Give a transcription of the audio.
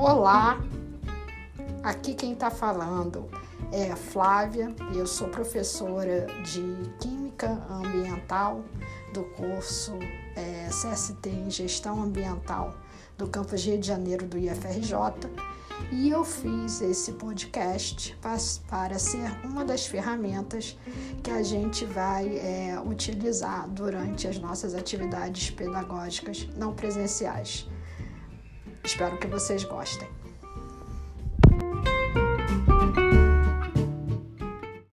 Olá, aqui quem está falando é Flávia, eu sou professora de Química Ambiental do curso é, CST em Gestão Ambiental do campus Rio de Janeiro do IFRJ e eu fiz esse podcast para ser uma das ferramentas que a gente vai é, utilizar durante as nossas atividades pedagógicas não presenciais. Espero que vocês gostem.